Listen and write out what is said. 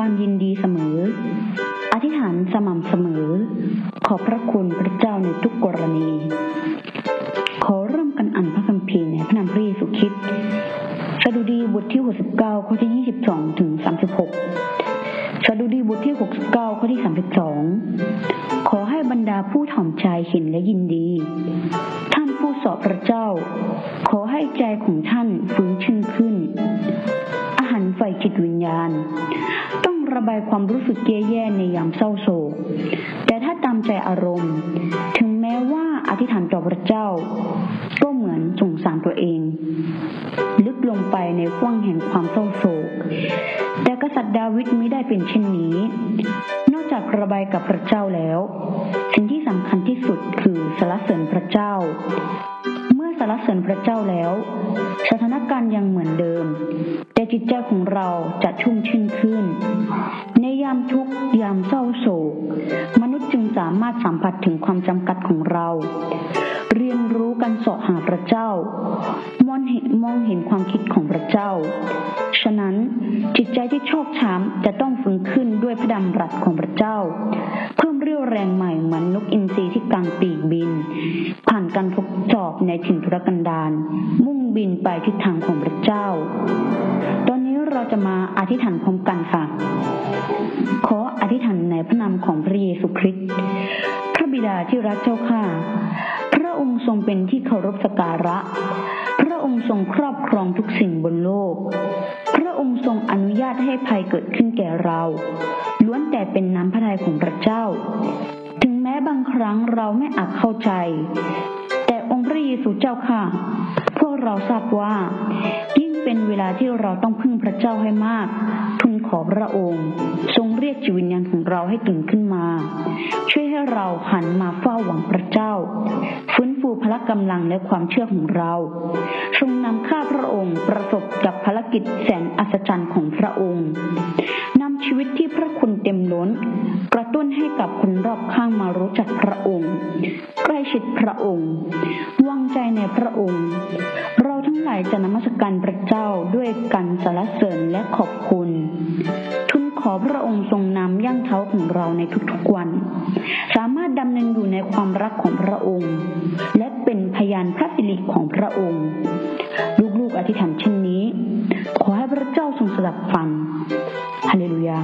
ความยินดีเสมอ อธิษฐานสม่ำเสมอ ขอบพระคุณพระเจ้าในทุกกรณี ขอเริ่มกันอ่านพระคัมภีร์ในพระนามพระเยซูคริสต์สดุดีบทที่ 69 ข้อที่ 22 ถึง 36 สดุดีบทที่ 69 ข้อที่ 32 ขอให้บรรดาผู้ถ่อมใจเห็นและยินดี ท่านผู้สอบพระเจ้า ขอให้ใจของท่านฟื้นชื่นขึ้น อาหารไฟจิตวิญญาณ บายความรู้สึกแย่ๆในยามเศร้าโศก แต่ถ้าตามใจอารมณ์ ถึงแม้ว่าอธิษฐานต่อพระเจ้า ก็เหมือนสงสารตัวเอง ลึกลงไปในห้วงแห่งความเศร้าโศก แต่กษัตริย์ดาวิดไม่ได้เป็นเช่นนี้ นอกจากระบายกับพระเจ้าแล้ว สิ่งที่สำคัญที่สุดคือสรรเสริญพระเจ้าเมื่อสรรเสริญพระเจ้าแล้ว สถานการณ์ยังเหมือนเดิม แต่จิตใจของเราจะชุ่มชื่นขึ้น ยามทุกข์ยามเศร้าโศก มนุษย์จึงสามารถสัมผัสถึงความจำกัดของเรา เรียนรู้การสาะหาพระเจ้า มองเห็นความคิดของพระเจ้า ฉะนั้นจิตใจที่ชอกช้ำจะต้องฟื้นขึ้นด้วยพระดำรัสของพระเจ้า เพิ่มเรี่ยวแรงใหม่เหมือนนกอินทรีที่กางปีกบิน ผ่านการทดสอบในถิ่นทุรกันดารมุ่งบินไปทิศทางของพระเจ้า ตอนนี้เราจะมาอธิษฐานพร้อมกันค่ะ ขออธิษฐานในพระนามของพระเยซูคริสต์พระบิดาที่รักเจ้าข้าพระองค์ทรงเป็นที่เคารพสักการะ ค์ทรงครอบครองทุกสิ่งบนโลก พระองค์ทรงอนุญาตให้ภัยเกิดขึ้นแก่เรา ล้วนแต่เป็นน้ำพระทัยของพระเจ้า ถึงแม้บางครั้งเราไม่อาจเข้าใจ แต่องค์พระเยซูเจ้าค่ะ พวกเราทราบว่า ยิ่งเป็นเวลาที่เราต้องพึ่งพระเจ้าให้มาก ขอพระองค์ ทรงเรียกจิตวิญญาณของเราให้ตื่นขึ้นมา ช่วยให้เราหันมาเฝ้าหวังพระเจ้า ฟื้นฟูพละกำลังและความเชื่อของเรา ทรงนำข้าพระองค์ประสบกับภารกิจแสนอัศจรรย์ของพระองค์นำชีวิตที่พระคุณเต็มล้น กระตุ้นให้กับคนรอบข้างมารู้จักพระองค์ ใกล้ชิดพระองค์วางใจในพระองค์ ทั้งหลายจะนมัสการพระเจ้าด้วยกันสรรเสริญและขอบคุณ ทุนขอพระองค์ทรงนำย่างเท้าของเราในทุกๆวัน สามารถดำเนินอยู่ในความรักของพระองค์ และเป็นพยานพระสิริของพระองค์ ลูกๆอธิษฐานเช่นนี้ ขอให้พระเจ้าทรงสดับฟังฮาเลลูยา